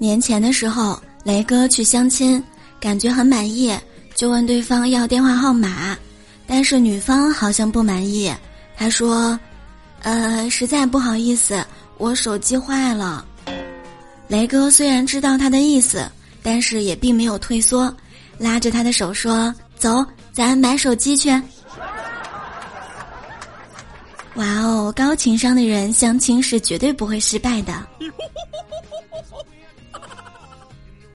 年前的时候，雷哥去相亲，感觉很满意，就问对方要电话号码，但是女方好像不满意，他说：“呃，实在不好意思，我手机坏了。”雷哥虽然知道他的意思，但是也并没有退缩，拉着他的手说：“走，咱买手机去。”哇哦高情商的人相亲是绝对不会失败的。啊